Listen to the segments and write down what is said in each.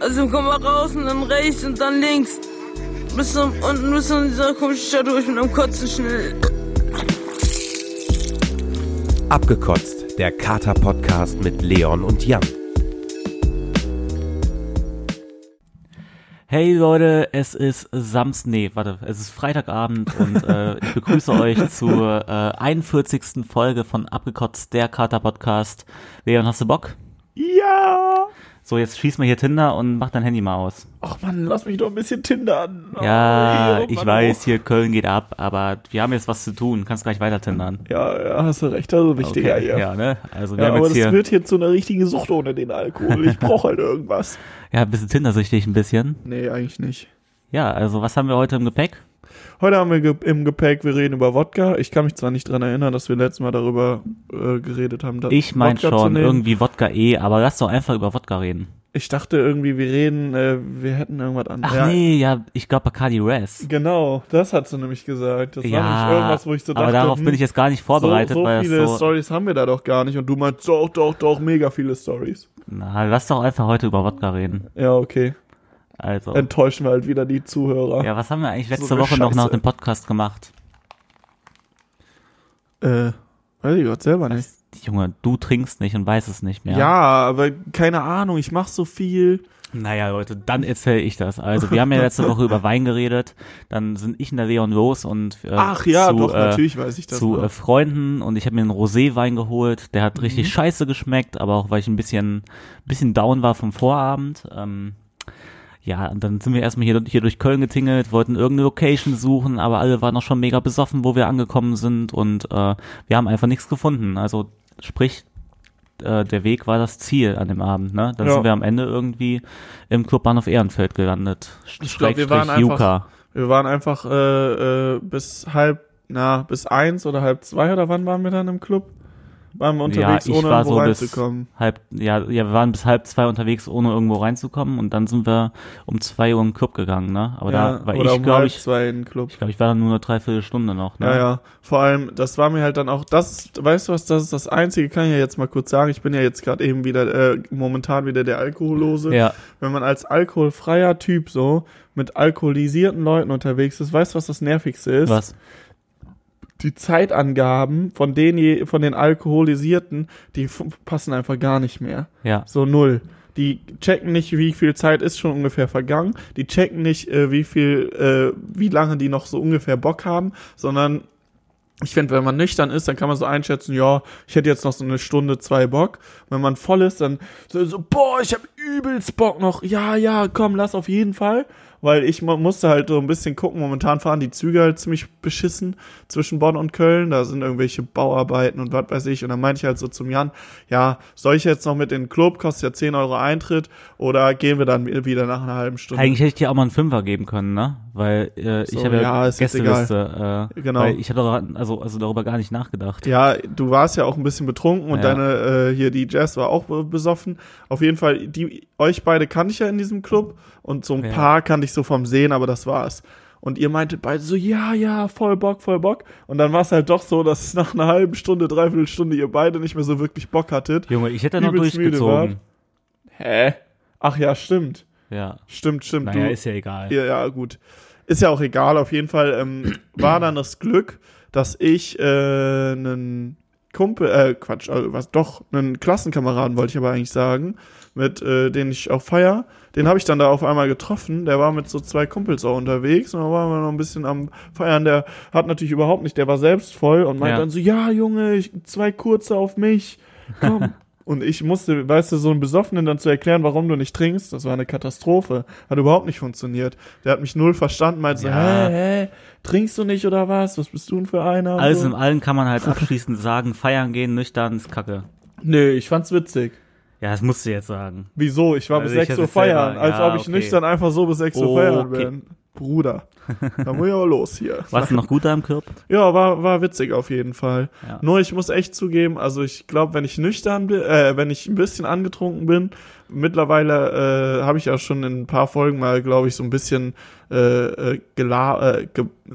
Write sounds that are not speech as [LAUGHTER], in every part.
Also komm mal raus und dann rechts und dann links. Bis zum, unten bis zu dieser komischen Stadt durch mit einem Kotzen schnell. Abgekotzt, der Kater-Podcast mit Leon und Jan. Hey Leute, es ist Samstag, nee, warte, es ist Freitagabend und äh, ich begrüße euch zur äh, 41. Folge von Abgekotzt, der Kater-Podcast. Leon, hast du Bock? Ja! So, jetzt schieß mal hier Tinder und mach dein Handy mal aus. Ach man, lass mich doch ein bisschen tindern. Ja, Oh, ich Mann, weiß, oh. hier Köln geht ab, aber wir haben jetzt was zu tun. Kannst gleich weiter tindern. Ja, ja, hast du recht, also wichtiger hier. Ja, ne? Also wir Ja, haben aber jetzt das hier, wird hier zu einer richtigen Sucht ohne den Alkohol. Ich [LAUGHS] brauche halt irgendwas. ja, ein bisschen Tindersüchtig ein bisschen. Nee, eigentlich nicht. Ja, also was haben wir heute im Gepäck? Heute haben wir im Gepäck, wir reden über Wodka. Ich kann mich zwar nicht dran erinnern, dass wir letztes Mal darüber äh, geredet haben. Ich mein Wodka zu schon, irgendwie Wodka eh, aber lass doch einfach über Wodka reden. Ich dachte irgendwie, wir reden, äh, wir hätten irgendwas an. Ach ja, nee, ja, ich glaube Bacardi Res. Genau, das hat sie nämlich gesagt. Das war nämlich irgendwas, wo ich so dachte, aber darauf hm, bin ich jetzt gar nicht vorbereitet, so, so viele so, Stories haben wir da doch gar nicht. Und du meinst, doch, doch, doch, mega viele Stories. na, lass doch einfach heute über Wodka reden. Ja, okay. Also, Enttäuschen wir halt wieder die Zuhörer. ja, was haben wir eigentlich letzte So Woche noch nach Scheiße. dem Podcast gemacht? Äh, weiß ich Gott selber nicht. Junge, du trinkst nicht und weißt es nicht mehr. Ja. aber keine Ahnung, ich mach so viel. Naja, Leute, dann erzähle ich das. Also, wir haben ja letzte Woche über Wein geredet, dann sind ich und der Leon los und äh, Ach ja, zu, doch, äh, natürlich weiß ich das. zu äh, Freunden und ich habe mir einen Roséwein geholt. Der hat Mhm. richtig scheiße geschmeckt, aber auch weil ich ein bisschen, bisschen down war vom Vorabend. Ähm, ja, und dann sind wir erstmal hier, hier durch Köln getingelt, wollten irgendeine Location suchen, aber alle waren noch schon mega besoffen, wo wir angekommen sind und äh, wir haben einfach nichts gefunden. Also sprich, äh, der Weg war das Ziel an dem Abend. Ne? Dann Ja. sind wir am Ende irgendwie im Clubbahnhof Ehrenfeld gelandet. Ich glaub, wir waren Schrägstrich einfach- Juka. wir waren einfach äh, äh, bis halb, na, bis eins oder halb zwei oder wann waren wir dann im Club? Waren wir unterwegs, ja, ich ohne war irgendwo so bis reinzukommen? halb, ja, ja, wir waren bis halb zwei unterwegs, ohne irgendwo reinzukommen und dann sind wir um zwei Uhr im Club gegangen, ne? Aber ja, da war ich, um glaube ich, zwei in den Club. ich glaube, ich war dann nur eine Dreiviertelstunde noch, ne? Ja, ja. Vor allem, das war mir halt dann auch, das, weißt du was, das ist das Einzige, kann ich ja jetzt mal kurz sagen. Ich bin ja jetzt gerade eben wieder, äh, momentan wieder der Alkohollose. Ja, Wenn man als alkoholfreier Typ so mit alkoholisierten Leuten unterwegs ist, weißt du, was das Nervigste ist? was? Die Zeitangaben von den, von den Alkoholisierten, die passen einfach gar nicht mehr. Ja, So null. Die checken nicht, wie viel Zeit ist schon ungefähr vergangen. Die checken nicht, äh, wie viel, äh, wie lange die noch so ungefähr Bock haben, sondern ich finde, wenn man nüchtern ist, dann kann man so einschätzen, ja, ich hätte jetzt noch so eine Stunde, zwei Bock. Wenn man voll ist, dann so, so boah, ich habe übelst Bock noch. Ja, ja, komm, lass auf jeden Fall. Weil ich mu- musste halt so ein bisschen gucken. Momentan fahren die Züge halt ziemlich beschissen zwischen Bonn und Köln. Da sind irgendwelche Bauarbeiten und was weiß ich. Und dann meinte ich halt so zum Jan, ja, soll ich jetzt noch mit in den Club, kostet ja 10 Euro Eintritt, oder gehen wir dann wieder nach einer halben Stunde? eigentlich hätte ich dir auch mal einen Fünfer geben können, ne? Weil äh, So, ich habe ja, ja, Gästeliste, äh, Genau. ich habe darüber, also, also darüber gar nicht nachgedacht. Ja, du warst ja auch ein bisschen betrunken und Ja. deine äh, hier die Jazz war auch be- besoffen. Auf jeden Fall, die euch beide kannte ich ja in diesem Club und so ein Ja. paar kannte ich so vom Sehen, aber das war's. Und ihr meintet beide so, ja, ja, voll Bock, voll Bock. Und dann war es halt doch so, dass [LAUGHS] nach einer halben Stunde, dreiviertel Stunde ihr beide nicht mehr so wirklich Bock hattet. Junge, ich hätte noch durchgezogen. Hä? Ach ja, stimmt. Ja, Stimmt, stimmt. naja, du, ist ja egal. ja, ja, gut. Ist ja auch egal. Auf jeden Fall ähm, war dann das Glück, dass ich äh, einen Kumpel, äh, Quatsch, also was, doch, einen Klassenkameraden wollte ich aber eigentlich sagen, mit äh, den ich auch feier. Den habe ich dann da auf einmal getroffen. Der war mit so zwei Kumpels auch unterwegs und dann waren wir noch ein bisschen am Feiern. Der hat natürlich überhaupt nicht, der war selbst voll und meinte Ja. dann so, ja, Junge, ich, zwei kurze auf mich, komm. [LAUGHS] Und ich musste, weißt du, so einem Besoffenen dann zu erklären, warum du nicht trinkst, das war eine Katastrophe. Hat überhaupt nicht funktioniert. Der hat mich null verstanden, meinte so, Ja. hä, hä, trinkst du nicht oder was? Was bist du denn für einer? Alles so. in allem kann man halt [LAUGHS] abschließend sagen, feiern gehen, nüchtern ist kacke. Nee, ich fand's witzig. Ja, das musst du jetzt sagen. Wieso? Ich war Also bis ich 6 hätte Uhr es selber- feiern, als ja, ob ich okay. nüchtern einfach so bis 6 Uhr feiern Okay. bin. Bruder, da muss ich aber los hier. [LAUGHS] Warst du noch gut da im Club? Ja, war, war witzig auf jeden Fall. Ja. Nur ich muss echt zugeben, also ich glaube, wenn ich nüchtern bin, äh, wenn ich ein bisschen angetrunken bin, mittlerweile äh, habe ich ja schon in ein paar Folgen mal, glaube ich, so ein bisschen äh, äh, äh,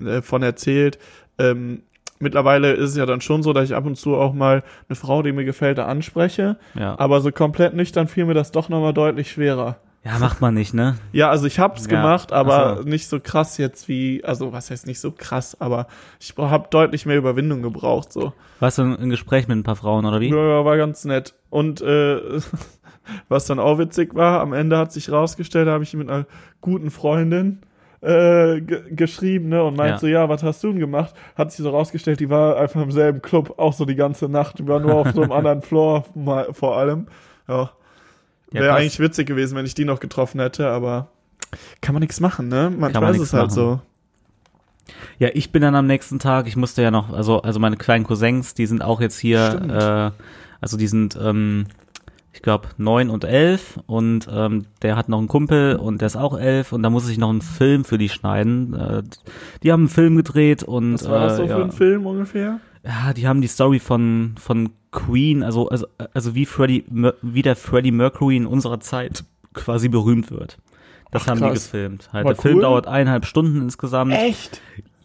äh, von erzählt. Ähm, mittlerweile ist es ja dann schon so, dass ich ab und zu auch mal eine Frau, die mir gefällt, da anspreche. Ja. Aber so komplett nüchtern fiel mir das doch nochmal deutlich schwerer. Ja, macht man nicht, ne? [LAUGHS] Ja, also ich hab's Ja, gemacht, aber so. nicht so krass jetzt wie, also was heißt nicht so krass, aber ich habe deutlich mehr Überwindung gebraucht, so. Warst du im Gespräch mit ein paar Frauen oder wie? Ja, war ganz nett. Und äh, [LAUGHS] was dann auch witzig war, am Ende hat sich rausgestellt, da habe ich mit einer guten Freundin äh, ge geschrieben, ne, und meint Ja. so, ja, was hast du denn gemacht? Hat sich so rausgestellt, die war einfach im selben Club, auch so die ganze Nacht, die war nur auf so einem [LAUGHS] anderen Floor mal, vor allem. Ja. Ja, Wäre eigentlich witzig gewesen, wenn ich die noch getroffen hätte, aber kann man nichts machen, ne? Manchmal man ist es halt machen. so. Ja, ich bin dann am nächsten Tag, ich musste ja noch, also, also meine kleinen Cousins, die sind auch jetzt hier, äh, also die sind, ähm, ich glaube, neun und elf und ähm, der hat noch einen Kumpel und der ist auch elf und da muss ich noch einen Film für die schneiden. Äh, die haben einen Film gedreht und Was war das so äh, für ja, ein Film ungefähr? Ja, die haben die Story von von Queen, also also also wie Freddie Mer- wie der Freddie Mercury in unserer Zeit quasi berühmt wird. Das Ach, haben die krass. gefilmt. Halt, War der Film cool? dauert eineinhalb Stunden insgesamt. Echt?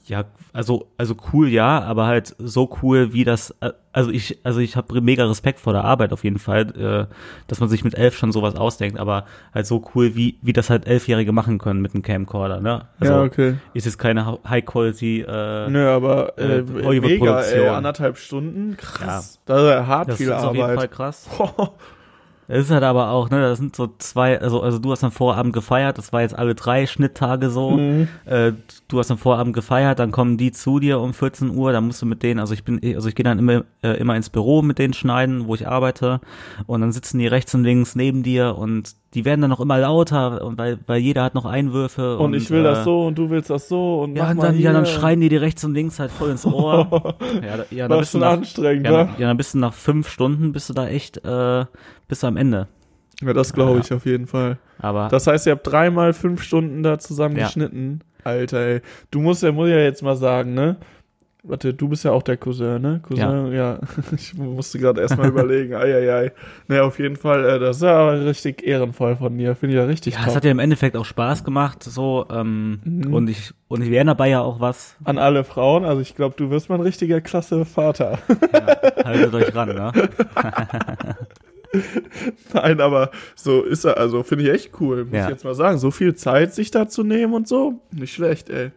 Ja, also also cool ja, aber halt so cool wie das äh, also ich also ich habe mega Respekt vor der Arbeit auf jeden Fall, äh, dass man sich mit elf schon sowas ausdenkt, aber halt so cool wie wie das halt elfjährige machen können mit einem Camcorder, ne? Also ja, okay. ist es keine High Quality äh, Nö, aber äh, äh, mega, ey, anderthalb Stunden, krass. Das ist ja hart das viel ist auf jeden Fall Arbeit. krass. [LAUGHS] Es ist halt aber auch, ne, das sind so zwei, also, also du hast am Vorabend gefeiert, das war jetzt alle drei Schnitttage so. Mhm. Äh, du hast am Vorabend gefeiert, dann kommen die zu dir um 14 Uhr, dann musst du mit denen, also ich bin, also ich gehe dann immer, äh, immer ins Büro mit denen schneiden, wo ich arbeite, und dann sitzen die rechts und links neben dir und die werden dann noch immer lauter, und weil, weil jeder hat noch Einwürfe. Und, ich will äh, das so und du willst das so und Ja, mach und mal dann, ja, dann schreien die dir rechts und links halt voll ins Ohr. [LAUGHS] ja, da, ja, dann bist du schon nach, anstrengend, ja, ne? dann, ja, dann bist du nach fünf Stunden, bist du da echt, äh, bist du am Ende. Ja, das glaube Ja. ich auf jeden Fall. Aber Das heißt, ihr habt dreimal fünf Stunden da zusammen Ja. geschnitten. Alter, ey. Du musst ja, muss ja jetzt mal sagen, ne? Warte, du bist ja auch der Cousin, ne? Cousin, ja. [LAUGHS] Ich musste gerade erstmal überlegen. Eieiei. Ne, auf jeden Fall, äh, das ist ja richtig ehrenvoll von dir. Finde ich ja richtig Ja, es top. hat ja im Endeffekt auch Spaß gemacht, so, ähm, Mhm. und ich, und ich lerne dabei ja auch was. An alle Frauen, also ich glaube, du wirst mal ein richtiger klasse Vater. Ja, haltet euch ran, ne? [LAUGHS] Nein, aber so ist er, also finde ich echt cool, muss Ja. ich jetzt mal sagen. So viel Zeit sich da zu nehmen und so, nicht schlecht, ey.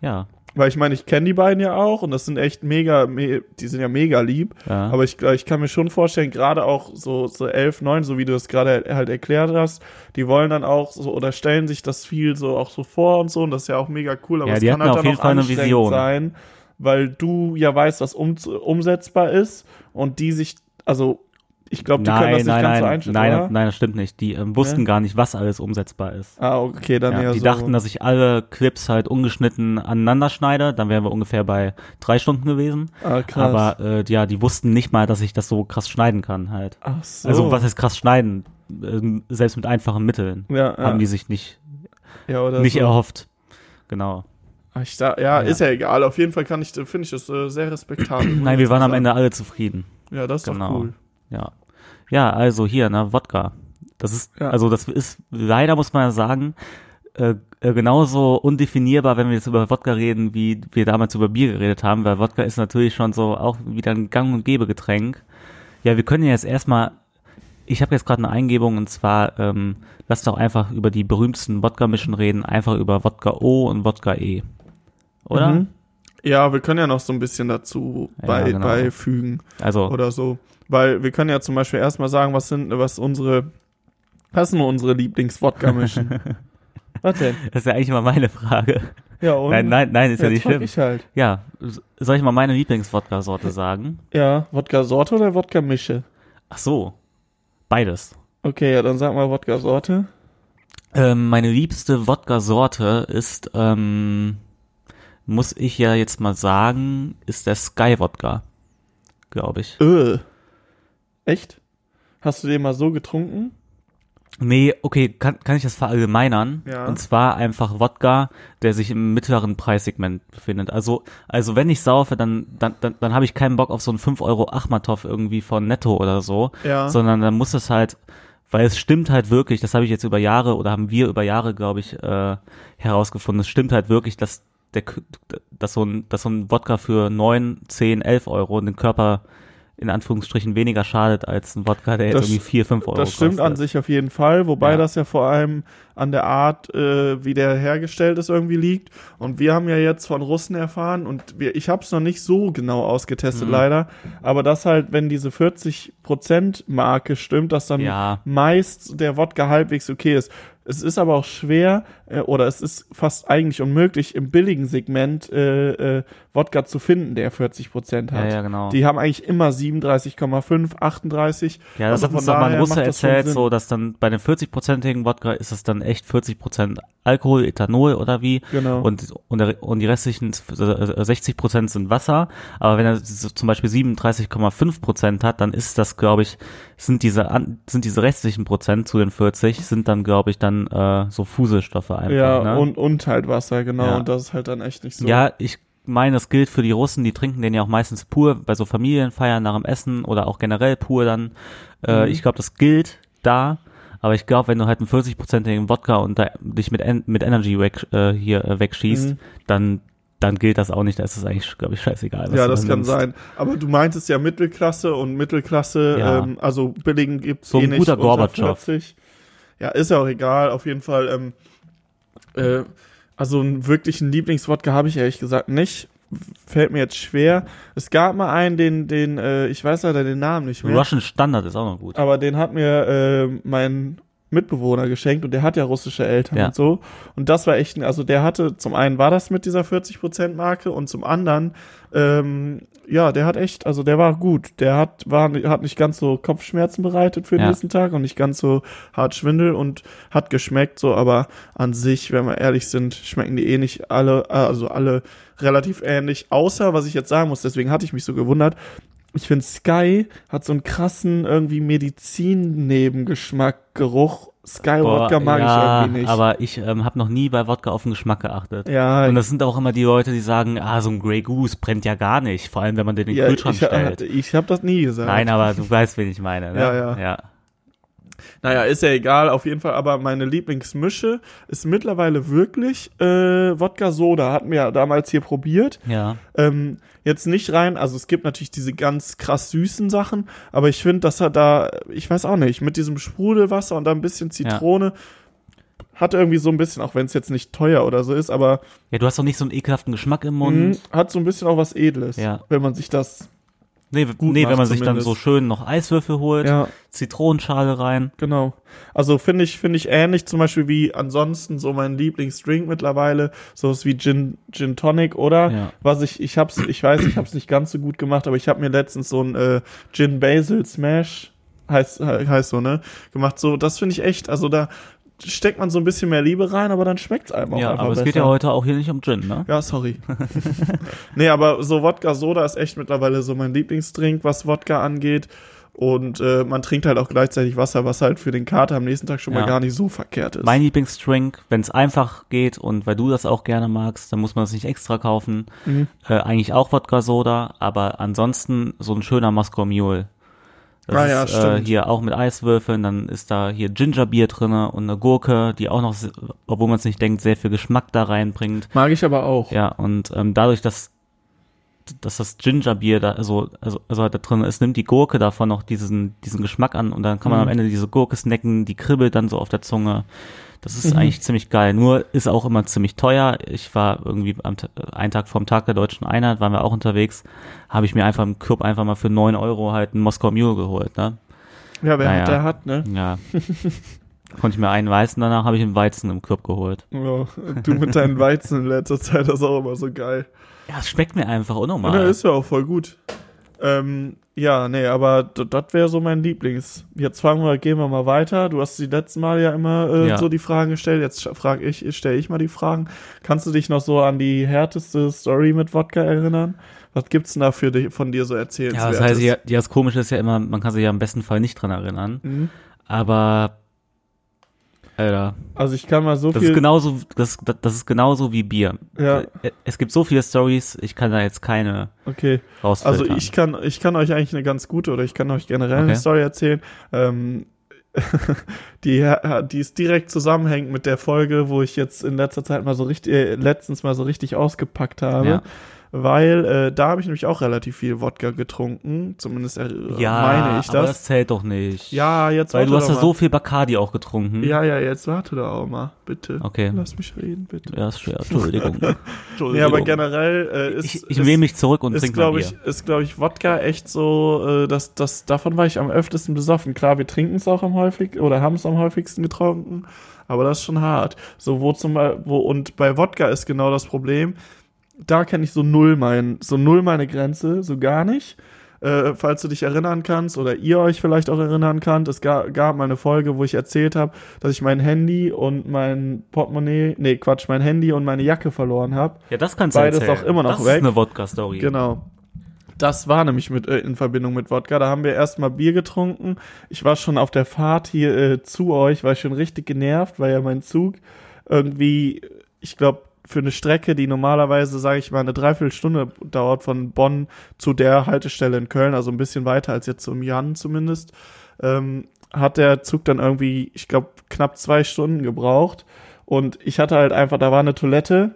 Ja, Weil ich meine, ich kenne die beiden ja auch und das sind echt mega, me die sind ja mega lieb. ja. Aber ich, ich kann mir schon vorstellen, gerade auch so, so 11, 9, so wie du das gerade halt erklärt hast, die wollen dann auch so oder stellen sich das viel so auch so vor und so und das ist ja auch mega cool. Aber Ja, es die kann hatten halt auf dann jeden auch Fall eine Vision. sein, weil du ja weißt, was um, umsetzbar ist und die sich, also ich glaube, die können das nein, nicht nein, ganz so nein, einschätzen, nein, oder? nein, das stimmt nicht. Die ähm, wussten Ja? gar nicht, was alles umsetzbar ist. Ah, okay, dann Ja, eher die so. dachten, dass ich alle Clips halt ungeschnitten aneinander schneide, dann wären wir ungefähr bei drei Stunden gewesen. ah, krass. Aber äh, ja, die wussten nicht mal, dass ich das so krass schneiden kann halt. Ach so. Also was heißt krass schneiden? Ähm, selbst mit einfachen Mitteln ja, ja, haben die sich nicht, nicht so. erhofft. Genau. Ach, Ich da, ja, ist ja egal. Auf jeden Fall kann ich, finde ich das äh, sehr respektabel. Nein, wir waren am. Ende alle zufrieden. Ja, das ist Genau. doch cool. Ja. Ja, also hier, ne, Wodka. Das ist, Ja. also das ist, leider muss man ja sagen, äh, äh, genauso undefinierbar, wenn wir jetzt über Wodka reden, wie wir damals über Bier geredet haben, weil Wodka ist natürlich schon so auch wieder ein Gang- und Gäbe-Getränk. Ja, wir können ja jetzt erstmal, ich habe jetzt gerade eine Eingebung und zwar, ähm, lass doch einfach über die berühmtesten Wodka-Mischen reden, einfach über Wodka O und Wodka E. Oder? Mhm. Ja, wir können ja noch so ein bisschen dazu Ja, bei, genau. beifügen Also, oder so. Weil wir können ja zum Beispiel erstmal sagen, was sind, was unsere, was sind unsere Lieblings-Wodka-Mischen? [LAUGHS] was denn? das ist ja eigentlich immer meine Frage. Ja, und? Nein, nein, nein, ist ja, Jetzt nicht schlimm. ich halt. Ja, soll ich mal meine Lieblings-Wodka-Sorte sagen? Ja, Wodka-Sorte oder Wodka-Mische? Ach so, beides. Okay, ja, dann sag mal Wodka-Sorte. Ähm, meine liebste Wodka-Sorte ist, ähm, muss ich ja jetzt mal sagen, ist der Sky-Wodka, glaube ich. Äh. Echt? Hast du den mal so getrunken? Nee, okay, kann, kann ich das verallgemeinern? Ja. Und zwar einfach Wodka, der sich im mittleren Preissegment befindet. Also, also wenn ich saufe, dann, dann, dann, dann habe ich keinen Bock auf so einen 5 Euro Achmatov irgendwie von Netto oder so. Ja. sondern dann muss es halt, weil es stimmt halt wirklich, das habe ich jetzt über Jahre oder haben wir über Jahre, glaube ich, äh, herausgefunden, es stimmt halt wirklich, dass der, dass so ein, dass so ein Wodka für 9, 10, 11 Euro den Körper in Anführungsstrichen weniger schadet als ein Wodka, der jetzt Das- irgendwie 4, 5 Euro Das stimmt kostet. an sich auf jeden Fall, wobei Ja. das ja vor allem an der Art, äh, wie der hergestellt ist, irgendwie liegt. Und wir haben ja jetzt von Russen erfahren und wir, ich habe es noch nicht so genau ausgetestet, Mhm. leider, aber dass halt, wenn diese 40%-Marke stimmt, dass dann Ja. meist der Wodka halbwegs okay ist. Es ist aber auch schwer äh, oder es ist fast eigentlich unmöglich, im billigen Segment äh, äh, Wodka zu finden, der 40% Ja, hat. ja, genau. Die haben eigentlich immer 37,5, 38. Ja, das Also hat uns doch mal ein Russe das erzählt, so, dass dann bei dem 40-prozentigen Wodka ist es dann echt 40% Alkohol, Ethanol oder wie. Genau. Und, und, der, und die restlichen äh, 60% sind Wasser. Aber wenn er so zum Beispiel 37,5% hat, dann ist das, glaube ich, sind diese, sind diese restlichen Prozent zu den 40, sind dann, glaube ich, dann äh, so Fuselstoffe einfach. Ja, ne? und, und halt Wasser, genau. Ja. Und das ist halt dann echt nicht so. Ja, ich meine, das gilt für die Russen, die trinken den ja auch meistens pur bei so Familienfeiern nach dem Essen oder auch generell pur dann. Äh, Mhm. Ich glaube, das gilt da. Aber ich glaube, wenn du halt einen 40-prozentigen Wodka und dich mit, En mit Energy weg, äh, hier äh, wegschießt, Mhm. dann, dann gilt das auch nicht. Da ist es eigentlich, glaube ich, scheißegal. Ja, das da kann nimmst. sein. Aber du meintest ja Mittelklasse und Mittelklasse, Ja. ähm, also billigen gibt's So eh ein nicht guter Gorbatschow. 40. Ja, ist ja auch egal. Auf jeden Fall, ähm, äh, also einen wirklichen Lieblingswodka habe ich ehrlich gesagt nicht. Fällt mir jetzt schwer. Es gab mal einen, den, den, äh, ich weiß leider den Namen nicht mehr. Russian Standard ist auch noch gut. Aber den hat mir äh, mein Mitbewohner geschenkt und der hat ja russische Eltern Ja. und so. Und das war echt, ein- also der hatte, zum einen war das mit dieser 40% Marke und zum anderen, ähm, ja, der hat echt, also der war gut. Der hat, war, hat nicht ganz so Kopfschmerzen bereitet für den Ja. nächsten Tag und nicht ganz so hart Schwindel und hat geschmeckt so, aber an sich, wenn wir ehrlich sind, schmecken die eh nicht alle, also alle relativ ähnlich, außer, was ich jetzt sagen muss, deswegen hatte ich mich so gewundert, ich finde Sky hat so einen krassen irgendwie Medizin-Nebengeschmack, Geruch. Sky Boah, Wodka mag ja, ich irgendwie nicht. Aber ich ähm, habe noch nie bei Wodka auf den Geschmack geachtet. ja, Und das sind auch immer die Leute, die sagen, ah, so ein Grey Goose brennt ja gar nicht. Vor allem, wenn man den in den ja, Kühlschrank ich, stellt. ich habe das nie gesagt. Nein, aber du weißt, wen ich meine. Ne? Ja, ja. ja. Naja, ist ja egal, auf jeden Fall. Aber meine Lieblingsmische ist mittlerweile wirklich äh, Wodka Soda. Hatten wir ja damals hier probiert. Ja. Ähm, jetzt nicht rein, also es gibt natürlich diese ganz krass süßen Sachen, aber ich finde, dass er da, ich weiß auch nicht, mit diesem Sprudelwasser und da ein bisschen Zitrone hat irgendwie so ein bisschen, auch wenn es jetzt nicht teuer oder so ist, aber Ja, du hast doch nicht so einen ekelhaften Geschmack im mh, Mund. hat so ein bisschen auch was Edles, Ja. wenn man sich das, Nee, Gut nee wenn man sich dann so schön noch Eiswürfel holt, ja, Zitronenschale rein. genau. Also finde ich, finde ich ähnlich zum Beispiel wie ansonsten so mein Lieblingsdrink mittlerweile, sowas wie Gin, Gin Tonic oder Ja. was ich, ich hab's, ich weiß, ich hab's nicht ganz so gut gemacht, aber ich habe mir letztens so ein äh, Gin Basil Smash, heißt, he- heißt so, ne, gemacht. So, das finde ich echt, also da steckt man so ein bisschen mehr Liebe rein, aber dann schmeckt's einem auch Ja, einfach aber es besser. geht ja heute auch hier nicht um Gin, ne? Ja, sorry. [LAUGHS] [LAUGHS] nee, aber so Wodka Soda ist echt mittlerweile so mein Lieblingsdrink, was Wodka angeht. Und äh, man trinkt halt auch gleichzeitig Wasser, was halt für den Kater am nächsten Tag schon mal Ja. gar nicht so verkehrt ist. Mein Lieblingsdrink, wenn es einfach geht und weil du das auch gerne magst, dann muss man das nicht extra kaufen. Mhm. Äh, eigentlich auch Wodka Soda, aber ansonsten so ein schöner Moskau Mule. Das Ah ja, ist äh, hier auch mit Eiswürfeln, dann ist da hier Gingerbier drinne und eine Gurke, die auch noch, obwohl man es nicht denkt, sehr viel Geschmack da reinbringt. Mag ich aber auch. Ja, und ähm, dadurch, dass, dass das Gingerbier da so, also, also halt da drin ist, nimmt die Gurke davon noch diesen, diesen Geschmack an und dann kann man Mhm. am Ende diese Gurke snacken, die kribbelt dann so auf der Zunge. Das ist Mhm. eigentlich ziemlich geil. Nur ist auch immer ziemlich teuer. Ich war irgendwie am, einen Tag vom Tag der Deutschen Einheit, waren wir auch unterwegs, habe ich mir einfach im Club einfach mal für neun Euro halt einen Moskau Mule geholt, ne? Ja, wer Naja. hat, der hat, ne? Ja. [LAUGHS] Konnte ich mir einen Weißen, danach habe ich einen Weizen im Club geholt. Ja, du mit deinen Weizen in letzter Zeit, das ist auch immer so geil. Ja, es schmeckt mir einfach unnormal. der ist ja auch voll gut. Ähm, ja, nee, aber das wäre so mein Lieblings. Jetzt fangen wir, gehen wir mal weiter. Du hast die letzten Mal ja immer äh, Ja. so die Fragen gestellt. Jetzt frage ich, stelle ich mal die Fragen. Kannst du dich noch so an die härteste Story mit Wodka erinnern? Was gibt's denn da für dich, von dir so erzählt? Ja, das heißt, ja, ja, das Komische ist ja immer, man kann sich ja im besten Fall nicht dran erinnern. Mhm. Aber, Alter, Also ich kann mal so das viel. ist genauso, das, das ist genauso wie Bier. Ja. Es gibt so viele Stories, ich kann da jetzt keine okay. Also ich kann, ich kann euch eigentlich eine ganz gute oder ich kann euch generell eine Okay. Story erzählen. Ähm, [LAUGHS] die, die ist direkt zusammenhängt mit der Folge, wo ich jetzt in letzter Zeit mal so richtig, äh, letztens mal so richtig ausgepackt habe. Ja. Weil äh, da habe ich nämlich auch relativ viel Wodka getrunken, zumindest äh, Ja, meine ich aber das. das zählt doch nicht. Ja, jetzt Weil warte du hast ja mal. so viel Bacardi auch getrunken. Ja, ja, jetzt warte doch auch mal, bitte. Okay. Lass mich reden, bitte. Ja, ist schwer. Entschuldigung. [LAUGHS] Entschuldigung. Nee, aber generell äh, ist, ich, ich nehme mich zurück und ist trinke Bier. ich, ist glaube ich Wodka echt so, äh, dass das davon war ich am öftesten besoffen. Klar, wir trinken es auch am häufigsten oder haben es am häufigsten getrunken, aber das ist schon hart. So wo zum Beispiel, wo und bei Wodka ist genau das Problem. Da kenne ich so null mein, so null meine Grenze, so gar nicht. Äh, falls du dich erinnern kannst oder ihr euch vielleicht auch erinnern könnt, es gab, gab mal eine Folge, wo ich erzählt habe, dass ich mein Handy und mein Portemonnaie, nee, Quatsch, mein Handy und meine Jacke verloren habe. Ja, das kannst du Beides erzählen. auch immer noch das weg. ist eine Wodka-Story. Genau. Das war nämlich mit, äh, in Verbindung mit Wodka. Da haben wir erstmal Bier getrunken. Ich war schon auf der Fahrt hier äh, zu euch, war ich schon richtig genervt, weil ja mein Zug irgendwie, ich glaube, für eine Strecke, die normalerweise, sage ich mal, eine Dreiviertelstunde dauert von Bonn zu der Haltestelle in Köln, also ein bisschen weiter als jetzt zum Jan zumindest, ähm, hat der Zug dann irgendwie, ich glaube, knapp zwei Stunden gebraucht. Und ich hatte halt einfach, da war eine Toilette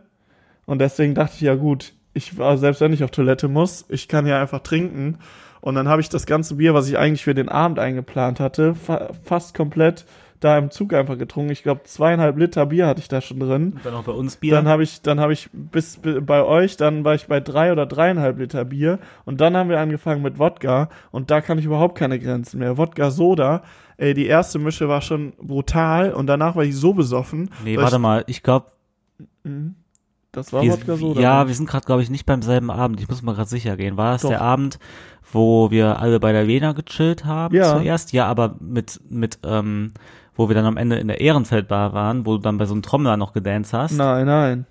und deswegen dachte ich, ja gut, ich war, selbst wenn ich auf Toilette muss, ich kann ja einfach trinken. Und dann habe ich das ganze Bier, was ich eigentlich für den Abend eingeplant hatte, fa fast komplett da im Zug einfach getrunken. Ich glaube, zweieinhalb Liter Bier hatte ich da schon drin. Und dann auch bei uns Bier. Dann habe ich, dann habe ich bis bi- bei euch, dann war ich bei drei oder dreieinhalb Liter Bier und dann haben wir angefangen mit Wodka und da kann ich überhaupt keine Grenzen mehr. Wodka Soda, ey, die erste Mische war schon brutal und danach war ich so besoffen. nee, warte mal. Ich glaube, Ich, das war wir, Wodka Soda. ja, wir sind gerade, glaube ich, nicht beim selben Abend. Ich muss mal gerade sicher gehen. War das Doch. der Abend, wo wir alle bei der Lena gechillt haben Ja. zuerst? Ja, aber mit, mit, ähm, wo wir dann am Ende in der Ehrenfeldbar waren, wo du dann bei so einem Trommler noch gedanced hast. Nein, nein.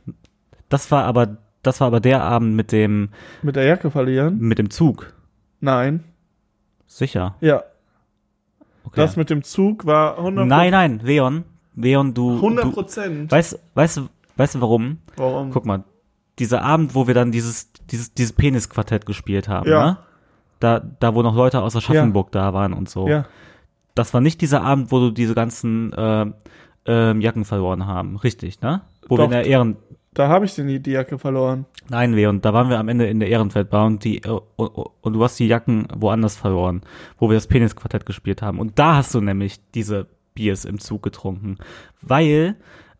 Das war aber, das war aber der Abend mit dem, Mit der Jacke verlieren? mit dem Zug. Nein. Sicher. Ja. Okay. Das mit dem Zug war 100 nein, nein, Leon, Leon, du, 100 du Prozent. weißt, weißt du, weißt du warum? Warum? Guck mal, dieser Abend, wo wir dann dieses, dieses, dieses Penisquartett gespielt haben, Ja. ne? Da, da, wo noch Leute aus Aschaffenburg da waren und so. Ja. Das war nicht dieser Abend, wo du diese ganzen äh, ähm, Jacken verloren haben, richtig, ne? Wo wir Doch. in der Ehren, Da habe ich die, die Jacke verloren. nein, Leon, da waren wir am Ende in der Ehrenfeldbar und die, äh, und, und du hast die Jacken woanders verloren, wo wir das Penisquartett gespielt haben. Und da hast du nämlich diese Biers im Zug getrunken, weil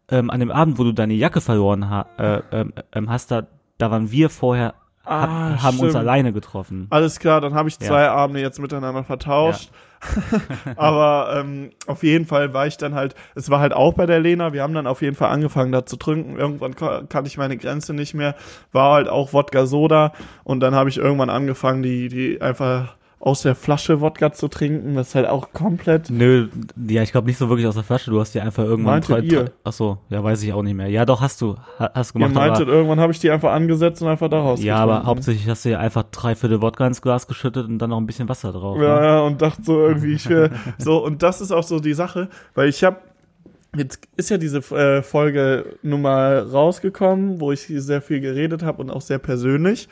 ähm, an dem Abend, wo du deine Jacke verloren ha äh, ähm, ähm, hast, da, da waren wir vorher, Ah, ha haben uns stimmt. alleine getroffen. Alles klar, dann habe ich Ja. zwei Abende jetzt miteinander vertauscht. [LAUGHS] Aber ähm, auf jeden Fall war ich dann halt, es war halt auch bei der Lena, wir haben dann auf jeden Fall angefangen da zu trinken. Irgendwann kannte ich meine Grenze nicht mehr, war halt auch Wodka Soda. Und dann habe ich irgendwann angefangen, die, die einfach aus der Flasche Wodka zu trinken. Das ist halt auch komplett. Nö, ja, ich glaube nicht so wirklich aus der Flasche. Du hast die einfach irgendwann. Meintet ihr? Ach so, ja, weiß ich auch nicht mehr. Ja, doch hast du, ha- hast Ihr gemacht. meintet, aber, irgendwann habe ich die einfach angesetzt und einfach daraus ja, aber getrunken. hauptsächlich hast du ja einfach drei Viertel Wodka ins Glas geschüttet und dann noch ein bisschen Wasser drauf. Ja, ne? ja, und dachte so irgendwie, ich will, [LAUGHS] so, und das ist auch so die Sache, weil ich habe, jetzt ist ja diese äh, Folge nun mal rausgekommen, wo ich sehr viel geredet habe und auch sehr persönlich.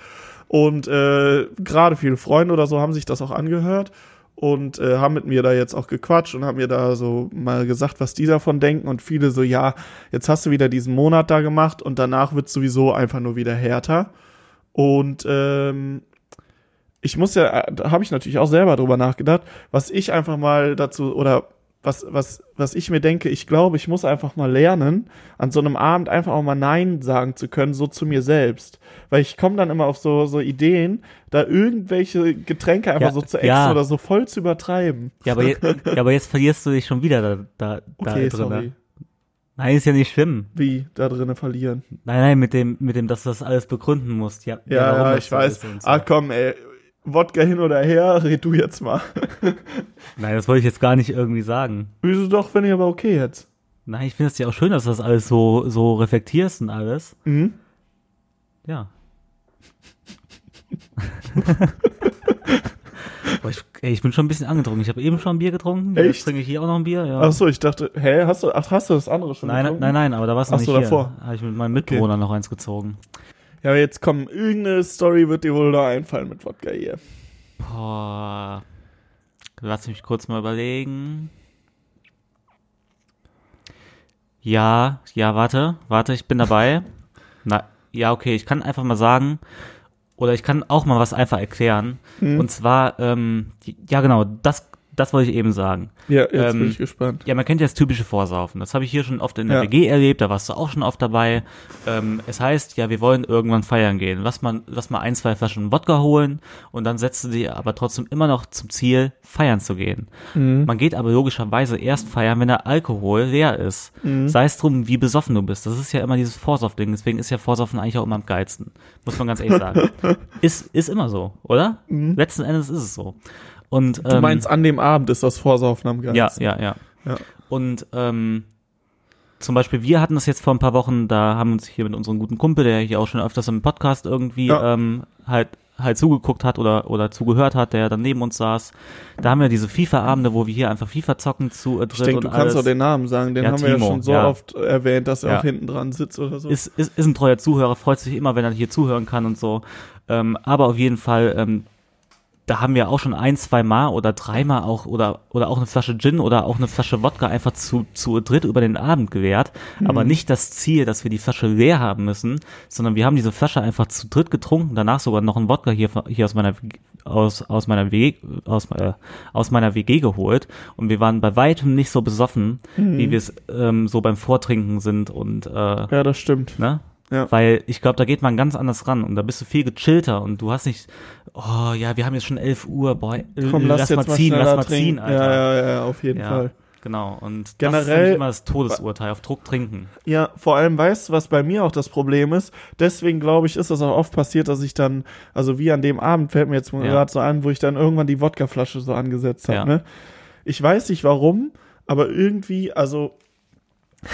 Und äh, gerade viele Freunde oder so haben sich das auch angehört und äh, haben mit mir da jetzt auch gequatscht und haben mir da so mal gesagt, was die davon denken. Und viele so, ja, jetzt hast du wieder diesen Monat da gemacht und danach wird sowieso einfach nur wieder härter. Und ähm, ich muss ja, äh, da habe ich natürlich auch selber drüber nachgedacht, was ich einfach mal dazu oder was, was, was ich mir denke, ich glaube, ich muss einfach mal lernen, an so einem Abend einfach auch mal Nein sagen zu können, so zu mir selbst. Weil ich komme dann immer auf so, so Ideen, da irgendwelche Getränke einfach Ja, so zu exen ja. oder so voll zu übertreiben. Ja, aber, je, ja, aber jetzt verlierst du dich schon wieder da, da, da Okay, drin. sorry. Nein, ist ja nicht schlimm. Wie da drinnen verlieren. Nein, nein, mit dem, mit dem, dass du das alles begründen musst. Ja, Ja, ja, ich weiß. so. Ah, komm, ey. Wodka hin oder her, red du jetzt mal. [LAUGHS] Nein, das wollte ich jetzt gar nicht irgendwie sagen. Wieso doch, wenn ich aber okay jetzt. Nein, ich finde es ja auch schön, dass du das alles so, so reflektierst und alles. Mhm. Ja. [LAUGHS] Boah, ich, ey, ich bin schon ein bisschen angetrunken. Ich habe eben schon ein Bier getrunken. Jetzt Echt? trinke ich hier auch noch ein Bier. Ja. Ach so, ich dachte, hä, hast du, ach, hast du das andere schon nein, getrunken? nein, nein, aber da war es noch Ach nicht so, davor. Habe ich mit meinem Mitbewohner noch eins gezogen. Ja, aber jetzt komm, irgendeine Story wird dir wohl da einfallen mit Wodka hier. Boah. Lass mich kurz mal überlegen. Ja, ja, warte, warte, ich bin dabei. Na, ja, okay, ich kann einfach mal sagen, oder ich kann auch mal was einfach erklären. Mhm. Und zwar, ähm, ja genau, das, das wollte ich eben sagen. Ja, jetzt Ähm, bin ich gespannt. Ja, man kennt ja das typische Vorsaufen. Das habe ich hier schon oft in der Ja. WG erlebt, da warst du auch schon oft dabei. Ähm, es heißt, ja, wir wollen irgendwann feiern gehen. Lass mal, lass mal ein, zwei Flaschen Wodka holen und dann setzt du dir aber trotzdem immer noch zum Ziel, feiern zu gehen. Mhm. Man geht aber logischerweise erst feiern, wenn der Alkohol leer ist. Mhm. Sei es drum, wie besoffen du bist. Das ist ja immer dieses Vorsaufding. Deswegen ist ja Vorsaufen eigentlich auch immer am geilsten. Muss man ganz ehrlich sagen. [LAUGHS] ist, ist immer so, oder? Letzten Endes ist es so. Und, Mhm. Du ähm, meinst, an dem Abend ist das Vorsaufen am geilsten. ja, ja, ja. Ja. Und ähm, zum Beispiel, wir hatten das jetzt vor ein paar Wochen, da haben uns hier mit unserem guten Kumpel, der hier auch schon öfters im Podcast irgendwie Ja. ähm, halt halt zugeguckt hat oder oder zugehört hat, der dann neben uns saß. Da haben wir diese FIFA-Abende, wo wir hier einfach FIFA zocken zu äh, Ich dritt denke, und du kannst alles. auch den Namen sagen, den Ja, haben wir ja Timo, schon so ja. oft erwähnt, dass er Ja. auch hinten dran sitzt oder so. ist, ist, ist ein treuer Zuhörer, freut sich immer, wenn er hier zuhören kann und so. Ähm, aber auf jeden Fall, ähm, da haben wir auch schon ein, zwei Mal oder dreimal auch oder oder auch eine Flasche Gin oder auch eine Flasche Wodka einfach zu zu dritt über den Abend gewährt, aber nicht das Ziel, dass wir die Flasche leer haben müssen, sondern wir haben diese Flasche einfach zu dritt getrunken, danach sogar noch einen Wodka hier hier aus meiner aus aus meiner WG aus äh, aus meiner WG geholt und wir waren bei weitem nicht so besoffen, wie wir es ähm, so beim Vortrinken sind und äh, ja, das stimmt. ne? Ja. Weil ich glaube, da geht man ganz anders ran und da bist du viel gechillter und du hast nicht, oh ja, wir haben jetzt schon 11 Uhr, boah, äh, Komm, lass, jetzt mal ziehen, lass mal trinken. ziehen, Alter. Ja, ja, ja, auf jeden Ja, Fall. Genau, und das ist Generell- immer das Todesurteil, auf Druck trinken. Ja, vor allem weißt du, was bei mir auch das Problem ist. Deswegen glaube ich, ist das auch oft passiert, dass ich dann, also wie an dem Abend fällt mir jetzt Ja. gerade so an, wo ich dann irgendwann die Wodkaflasche so angesetzt habe. Ne? Ich weiß nicht warum, aber irgendwie, also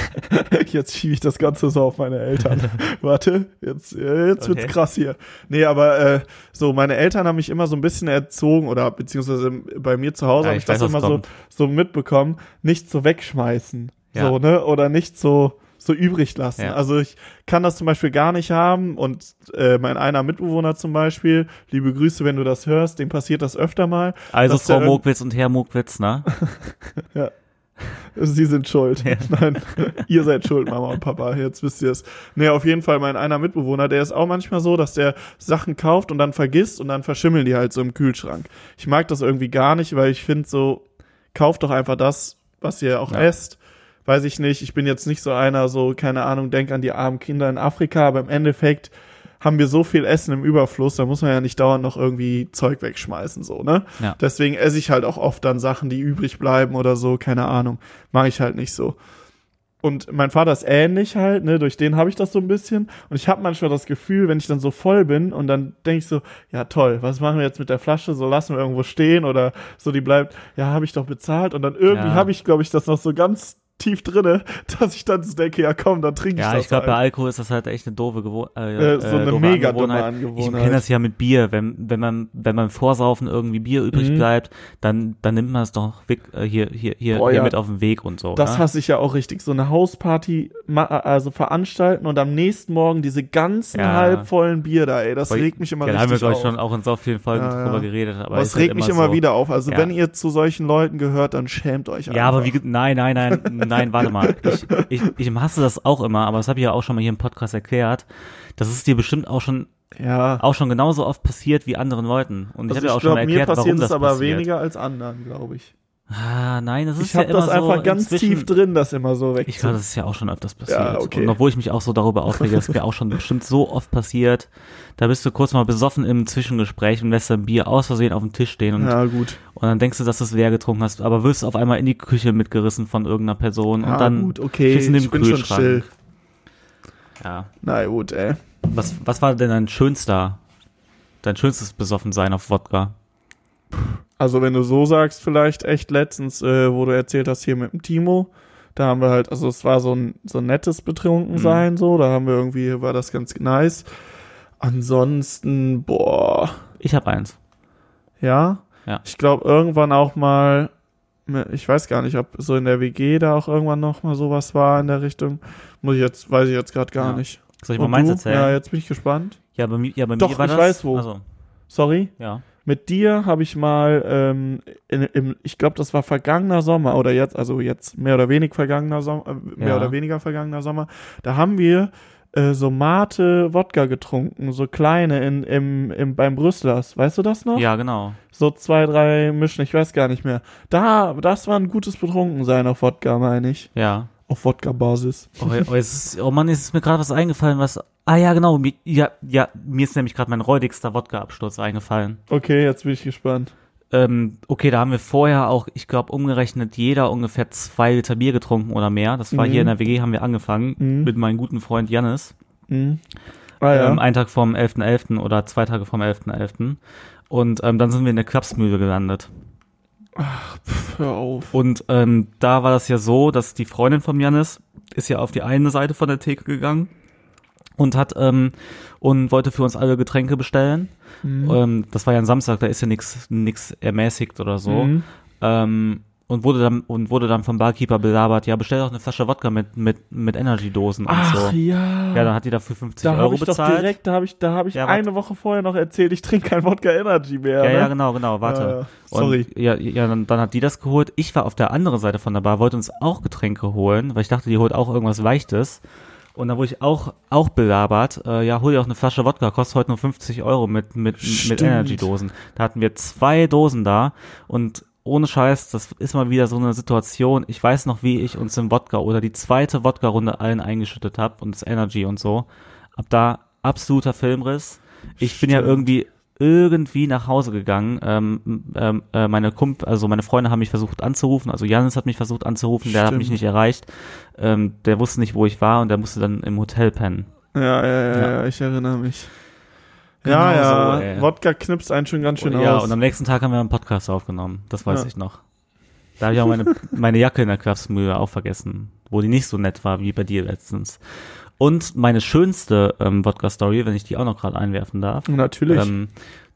[LAUGHS] jetzt schiebe ich das Ganze so auf meine Eltern. [LAUGHS] Warte, jetzt, jetzt wird's Okay. krass hier. Nee, aber äh, so, meine Eltern haben mich immer so ein bisschen erzogen oder beziehungsweise bei mir zu Hause Ja, habe ich das weiß, immer so, so mitbekommen, nicht so wegschmeißen. Ja. So, ne? Oder nicht so, so übrig lassen. Ja. Also ich kann das zum Beispiel gar nicht haben und äh, mein einer Mitbewohner zum Beispiel, liebe Grüße, wenn du das hörst, dem passiert das öfter mal. Also Frau Mogwitz und Herr Mogwitz, ne? [LAUGHS] Sie sind schuld. Nein, ihr seid schuld, Mama und Papa. Jetzt wisst ihr es. Nee, auf jeden Fall mein einer Mitbewohner, der ist auch manchmal so, dass der Sachen kauft und dann vergisst und dann verschimmeln die halt so im Kühlschrank. Ich mag das irgendwie gar nicht, weil ich finde so, kauft doch einfach das, was ihr auch Ja. esst. Weiß ich nicht. Ich bin jetzt nicht so einer, so, keine Ahnung, denk an die armen Kinder in Afrika, aber im Endeffekt haben wir so viel Essen im Überfluss, da muss man ja nicht dauernd noch irgendwie Zeug wegschmeißen, so, ne? Ja. Deswegen esse ich halt auch oft dann Sachen, die übrig bleiben oder so, keine Ahnung. Mache ich halt nicht so. Und mein Vater ist ähnlich halt, ne, durch den habe ich das so ein bisschen. Und ich habe manchmal das Gefühl, wenn ich dann so voll bin und dann denke ich so, ja toll, was machen wir jetzt mit der Flasche? So lassen wir irgendwo stehen oder so, die bleibt, ja, habe ich doch bezahlt. Und dann irgendwie Ja. habe ich, glaube ich, das noch so ganz tief drinne, dass ich dann denke, ja komm, dann trinke ich Ja, das ich glaube, bei halt. Alkohol ist das halt echt eine doofe Gewohnheit. Äh, so eine mega dumme Ich Angewohnheit. kenne das ja mit Bier, wenn, wenn man, wenn man vorsaufen irgendwie Bier übrig Mhm. bleibt, dann, dann nimmt man es doch weg, äh, hier, hier, hier, Boah, hier ja. mit auf den Weg und so. Das ne? hasse ich ja auch richtig. So eine Hausparty ma- also veranstalten und am nächsten Morgen diese ganzen Ja. halbvollen Bier da, ey. Das Weil- regt mich immer ja, da haben wir, richtig glaube ich, auf. schon auch in so vielen Folgen Ja, ja. drüber geredet. Aber ist halt regt mich immer so. wieder auf. Also Ja. wenn ihr zu solchen Leuten gehört, dann schämt euch Ja, aber wie, einfach. nein, nein, nein, nein, warte mal. Ich, ich, ich hasse das auch immer, aber das habe ich ja auch schon mal hier im Podcast erklärt. Das ist dir bestimmt auch schon, Ja. auch schon genauso oft passiert wie anderen Leuten. Und ich Also habe ja ich auch schon mal glaube, mir erklärt, warum passiert das es aber passiert. weniger als anderen, glaube ich. Ah, nein, das ist Ich ja habe immer das einfach so ganz tief drin, das immer so weg. Ich glaube, das ist ja auch schon öfters passiert. Ja, okay. Und obwohl ich mich auch so darüber aufrege, das ist mir auch schon bestimmt so oft passiert. Da bist du kurz mal besoffen im Zwischengespräch und lässt dein Bier aus Versehen auf dem Tisch stehen und, ja, gut. und dann denkst du, dass du es leer getrunken hast, aber wirst auf einmal in die Küche mitgerissen von irgendeiner Person Ja, und dann gut, okay. in dem Ich bin schon Kühlschrank. chill. Ja. Na gut, ey. Was, was war denn dein schönster, dein schönstes Besoffensein auf Wodka? Also wenn du so sagst, vielleicht echt letztens, äh, wo du erzählt hast hier mit dem Timo, da haben wir halt, also es war so ein so ein nettes Betrunkensein, so, da haben wir irgendwie, war das ganz nice. Ansonsten, boah, Ich habe eins. ja. Ja. Ich glaube irgendwann auch mal, ich weiß gar nicht, ob so in der WG da auch irgendwann noch mal sowas war in der Richtung. Muss ich jetzt, weiß ich jetzt gerade gar Ja. nicht. Soll ich mal meins erzählen? Ja, jetzt bin ich gespannt. Ja, bei mir, ja, bei Doch, mir war ich das. weiß wo. Also, Sorry. ja. Mit dir habe ich mal, ähm, in, im, ich glaube, das war vergangener Sommer oder jetzt, also jetzt mehr oder weniger vergangener Sommer, äh, mehr Ja. oder weniger vergangener Sommer. Da haben wir äh, so Mate Wodka getrunken, so kleine in, im, im, beim Brüsslers. Weißt du das noch? Ja, genau. So zwei, drei Mischen, ich weiß gar nicht mehr. Da, das war ein gutes Betrunkensein auf Wodka, meine ich. Ja. Auf Wodka-Basis. Oh, oh, ist, oh Mann, ist mir gerade was eingefallen, was. Ah ja, genau. Mir, ja, ja, mir ist nämlich gerade mein räudigster Wodka-Absturz eingefallen. Okay, jetzt bin ich gespannt. Ähm, okay, da haben wir vorher auch, ich glaube, umgerechnet jeder ungefähr zwei Liter Bier getrunken oder mehr. Das war Mhm. hier in der WG, haben wir angefangen Mhm. mit meinem guten Freund Janis. Mhm. Ah ja. Ähm, einen Tag vom 11.11. oder zwei Tage vom 11.11. Und ähm, dann sind wir in der Klapsmühle gelandet. Pff, hör auf. Und ähm, da war das ja so, dass die Freundin von Janis ist ja auf die eine Seite von der Theke gegangen und hat ähm, und wollte für uns alle Getränke bestellen. Mhm. Ähm, das war ja ein Samstag, da ist ja nichts nix ermäßigt oder so. Mhm. Ähm, und wurde dann und wurde dann vom Barkeeper belabert, ja, bestell doch eine Flasche Wodka mit mit mit Energy-Dosen und Ach so. ja. Ja, dann hat die dafür 50 da Euro habe ich doch bezahlt. direkt, da habe ich, da habe ich Ja, eine Woche vorher noch erzählt, ich trinke kein Wodka Energy mehr. ja, ne? ja, genau, genau, warte. Ja. Sorry. Und, ja, ja dann, dann hat die das geholt. Ich war auf der anderen Seite von der Bar, wollte uns auch Getränke holen, weil ich dachte, die holt auch irgendwas Leichtes. Und dann wurde ich auch, auch belabert, äh, ja, hol dir auch eine Flasche Wodka, kostet heute nur 50 Euro mit, mit, mit Stimmt. Energy-Dosen. Da hatten wir zwei Dosen da und ohne Scheiß, das ist mal wieder so eine Situation. Ich weiß noch, wie ich uns im Wodka oder die zweite Wodka-Runde allen eingeschüttet habe und das Energy und so. Ab da absoluter Filmriss. Ich bin ja Stimmt. irgendwie irgendwie nach Hause gegangen. Ähm, ähm, äh, meine Kump, also meine Freunde haben mich versucht anzurufen. Also Janis hat mich versucht anzurufen, der hat Stimmt. mich nicht erreicht. Ähm, der wusste nicht, wo ich war und der musste dann im Hotel pennen. Ja, ja, ja, Ja. ja, ich erinnere mich. Genau ja, ja, so. Wodka knipst einen schon ganz schön ja, aus. und am nächsten Tag haben wir einen Podcast aufgenommen. Das weiß Ja. ich noch. Da habe ich auch meine, [LAUGHS] meine Jacke in der Kraftsmühle auch vergessen, wo die nicht so nett war wie bei dir letztens. Und meine schönste ähm, Wodka-Story, wenn ich die auch noch gerade einwerfen darf, Natürlich. ähm,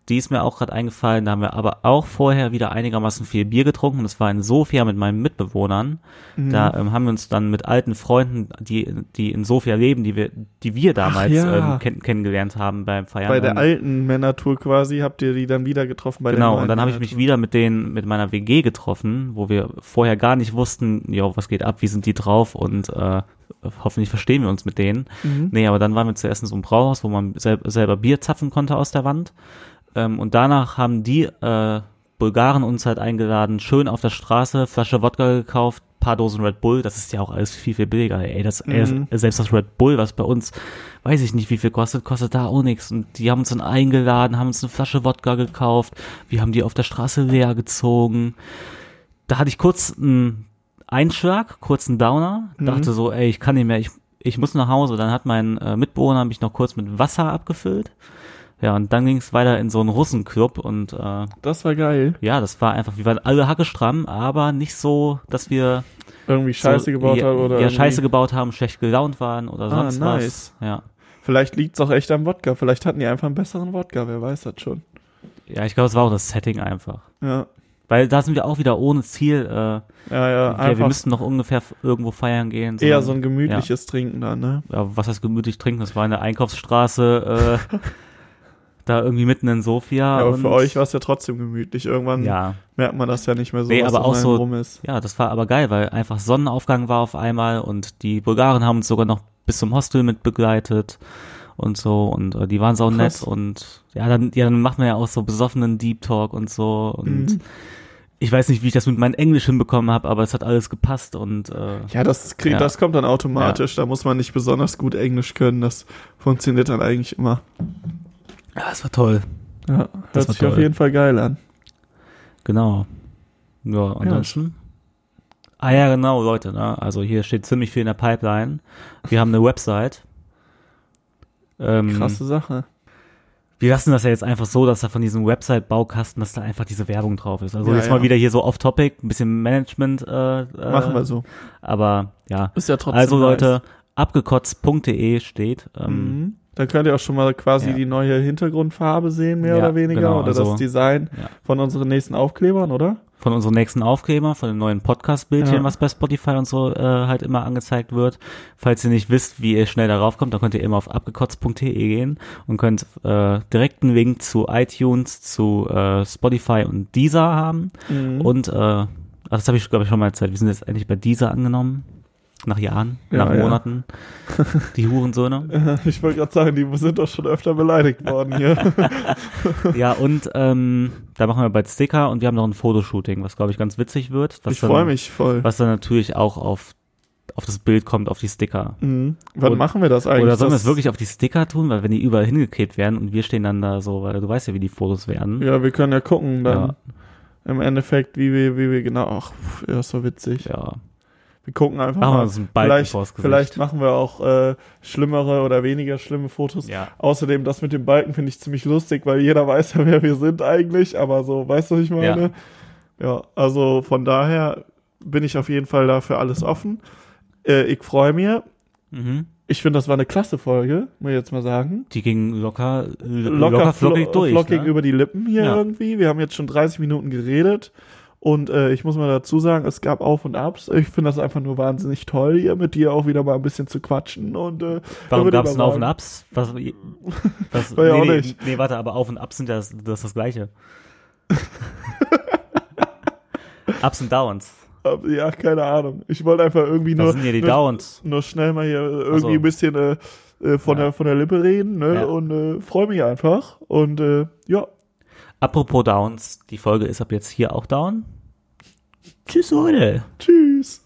die ist mir auch gerade eingefallen. Da haben wir aber auch vorher wieder einigermaßen viel Bier getrunken. Das war in Sofia mit meinen Mitbewohnern. Mhm. Da ähm, haben wir uns dann mit alten Freunden, die, die in Sofia leben, die wir, die wir damals ja. ähm, kenn kennengelernt haben beim Feiern. bei der ähm, alten Männertour quasi habt ihr die dann wieder getroffen bei Genau, und dann habe ich mich wieder mit denen, mit meiner WG getroffen, wo wir vorher gar nicht wussten, ja, was geht ab, wie sind die drauf und äh, hoffentlich verstehen wir uns mit denen. Mhm. Nee, aber dann waren wir zuerst in so einem Brauhaus, wo man sel selber Bier zapfen konnte aus der Wand. Ähm, und danach haben die äh, Bulgaren uns halt eingeladen, schön auf der Straße, Flasche Wodka gekauft, paar Dosen Red Bull, das ist ja auch alles viel, viel billiger. Ey, das, Mhm. ey, selbst das Red Bull, was bei uns, weiß ich nicht, wie viel kostet, kostet da auch nichts. Und die haben uns dann eingeladen, haben uns eine Flasche Wodka gekauft, wir haben die auf der Straße leer gezogen. Da hatte ich kurz einen Einschlag, kurz einen Downer, Mhm. dachte so, ey, ich kann nicht mehr, ich, ich muss nach Hause. Dann hat mein äh, Mitbewohner mich noch kurz mit Wasser abgefüllt. Ja, und dann ging es weiter in so einen Russenclub und äh, Das war geil. ja, das war einfach, wir waren alle hackestramm, aber nicht so, dass wir Irgendwie Scheiße so, gebaut ja, haben oder ja, irgendwie- Scheiße gebaut haben, schlecht gelaunt waren oder Ah, sonst nice. was. Ja. Vielleicht liegt's auch echt am Wodka. Vielleicht hatten die einfach einen besseren Wodka. Wer weiß das schon. Ja, ich glaube, es war auch das Setting einfach. Ja. Weil da sind wir auch wieder ohne Ziel. Äh, Ja, ja, ja, wir einfach müssten noch ungefähr irgendwo feiern gehen. eher sondern- so ein gemütliches Trinken dann, ne? ja, was heißt gemütlich trinken? Das war in der Einkaufsstraße, äh, [LAUGHS] da irgendwie mitten in Sofia. Ja, aber für euch war es ja trotzdem gemütlich. Irgendwann Ja, merkt man das ja nicht mehr so, Nee, aber auch so- rum ist. ja, das war aber geil, weil einfach Sonnenaufgang war auf einmal und die Bulgaren haben uns sogar noch bis zum Hostel mit begleitet und so und äh, die waren sau nett und ja, dann, ja, dann macht man ja auch so besoffenen Deep Talk und so und Mhm. ich weiß nicht, wie ich das mit meinem Englisch hinbekommen habe, aber es hat alles gepasst und äh, Ja, das, krieg, Ja. das kommt dann automatisch. Da muss man nicht besonders gut Englisch können. Das funktioniert dann eigentlich immer. Ja, es war toll. Ja, hört Das war sich auf toll. jeden Fall geil an. Genau. Ja, ansonsten. Ah ja, genau, Leute, ne? Also hier steht ziemlich viel in der Pipeline. Wir haben eine Website. Ähm, Krasse Sache. wir lassen das ja jetzt einfach so, dass da von diesem Website-Baukasten, dass da einfach diese Werbung drauf ist. Also Ja, jetzt ja. mal wieder hier so off-topic, ein bisschen Management. Äh, äh, Machen wir so. Aber ja. Ist ja trotzdem Also nice. Leute, abgekotzt.de steht. Ähm, Mhm. Da könnt ihr auch schon mal quasi Ja. die neue Hintergrundfarbe sehen, mehr Ja, oder weniger. genau, oder also- das Design ja. von unseren nächsten Aufklebern, oder? von unseren nächsten Aufkleber, von dem neuen Podcast-Bildchen, was bei Spotify und so äh, halt immer angezeigt wird. Falls ihr nicht wisst, wie ihr schnell darauf kommt, dann könnt ihr immer auf abgekotzt.de gehen und könnt äh, direkt einen Link zu iTunes, zu äh, Spotify und Deezer haben. Mhm. Und äh, das habe ich, glaube ich, schon mal erzählt. Wir sind jetzt endlich bei Deezer angenommen. Nach Jahren, Ja, nach ja. Monaten. [LAUGHS] Die Hurensöhne. [LAUGHS] Ich wollte gerade sagen, die sind doch schon öfter beleidigt worden hier. [LAUGHS] Ja, und ähm, da machen wir bald Sticker und wir haben noch ein Fotoshooting, was glaube ich ganz witzig wird. Was ich freue mich voll. Was dann natürlich auch auf, auf das Bild kommt, auf die Sticker. Mhm. Wann Und- machen wir das eigentlich? Oder sollen wir Das- es wirklich auf die Sticker tun, weil wenn die überall hingeklebt werden und wir stehen dann da so, weil du weißt ja, wie die Fotos werden. Ja, wir können ja gucken dann Ja. im Endeffekt, wie wir, wie wir genau. Ach, ja, ist so witzig. ja. Wir gucken einfach Machen wir mal. Balken Vielleicht, vielleicht machen wir auch äh, schlimmere oder weniger schlimme Fotos. Ja. Außerdem, das mit dem Balken finde ich ziemlich lustig, weil jeder weiß ja, wer wir sind eigentlich, aber so, weißt du, was ich meine? Ja, also von daher bin ich auf jeden Fall dafür alles offen. Äh, ich freue mich. Mhm. Ich finde, das war eine klasse Folge, muss ich jetzt mal sagen. Die ging locker, locker, Locker, flockig flo durch. flockig ne? über die Lippen hier Ja. irgendwie. Wir haben jetzt schon 30 Minuten geredet. Und äh, ich muss mal dazu sagen, es gab Auf und Abs. Ich finde das einfach nur wahnsinnig toll, hier mit dir auch wieder mal ein bisschen zu quatschen. Und äh, Warum gab es ein Auf und Abs? Was, [LAUGHS] was, War ja nee, auch nee, nicht. nee, warte, aber Auf und Abs sind ja das, das, ist das Gleiche. [LAUGHS] Ups und Downs. Ja, keine Ahnung. Ich wollte einfach irgendwie Was nur, sind hier die nur, Downs? nur schnell mal hier irgendwie so. ein bisschen äh, äh, von, Ja. der, von der Lippe reden ne? Ja. und äh, freue mich einfach. Und äh, ja, Apropos Downs, die Folge ist ab jetzt hier auch down. Tschüss, Leute. tschüss.